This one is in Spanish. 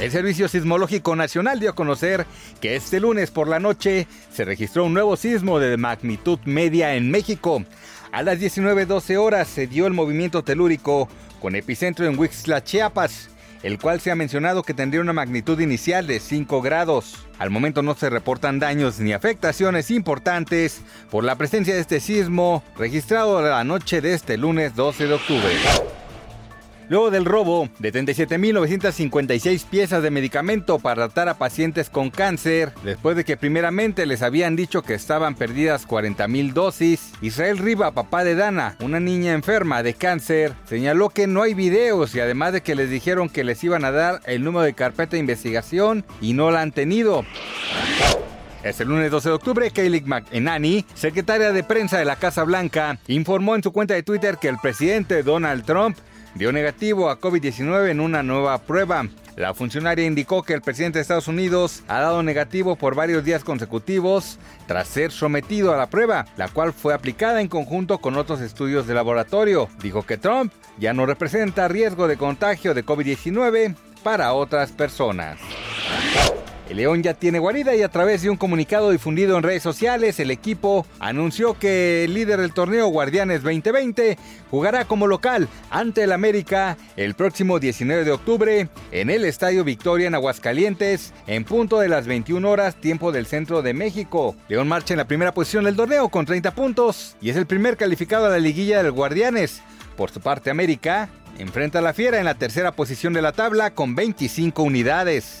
El Servicio Sismológico Nacional dio a conocer que este lunes por la noche se registró un nuevo sismo de magnitud media en México. A las 19.12 horas se dio el movimiento telúrico con epicentro en Huixla, Chiapas, el cual se ha mencionado que tendría una magnitud inicial de 5 grados. Al momento no se reportan daños ni afectaciones importantes por la presencia de este sismo registrado la noche de este lunes 12 de octubre. Luego del robo de 37.956 piezas de medicamento para tratar a pacientes con cáncer, después de que primeramente les habían dicho que estaban perdidas 40.000 dosis, Israel Riva, papá de Dana, una niña enferma de cáncer, señaló que no hay videos y además de que les dijeron que les iban a dar el número de carpeta de investigación y no la han tenido. Este lunes 12 de octubre, Kayleigh McEnany, secretaria de prensa de la Casa Blanca, informó en su cuenta de Twitter que el presidente Donald Trump dio negativo a COVID-19 en una nueva prueba. La funcionaria indicó que el presidente de Estados Unidos ha dado negativo por varios días consecutivos tras ser sometido a la prueba, la cual fue aplicada en conjunto con otros estudios de laboratorio. Dijo que Trump ya no representa riesgo de contagio de COVID-19 para otras personas. El León ya tiene guarida y a través de un comunicado difundido en redes sociales, el equipo anunció que el líder del torneo Guardianes 2020 jugará como local ante el América el próximo 19 de octubre en el Estadio Victoria en Aguascalientes en punto de las 21 horas tiempo del centro de México. León marcha en la primera posición del torneo con 30 puntos y es el primer calificado a la liguilla del Guardianes. Por su parte América enfrenta a la Fiera en la tercera posición de la tabla con 25 unidades.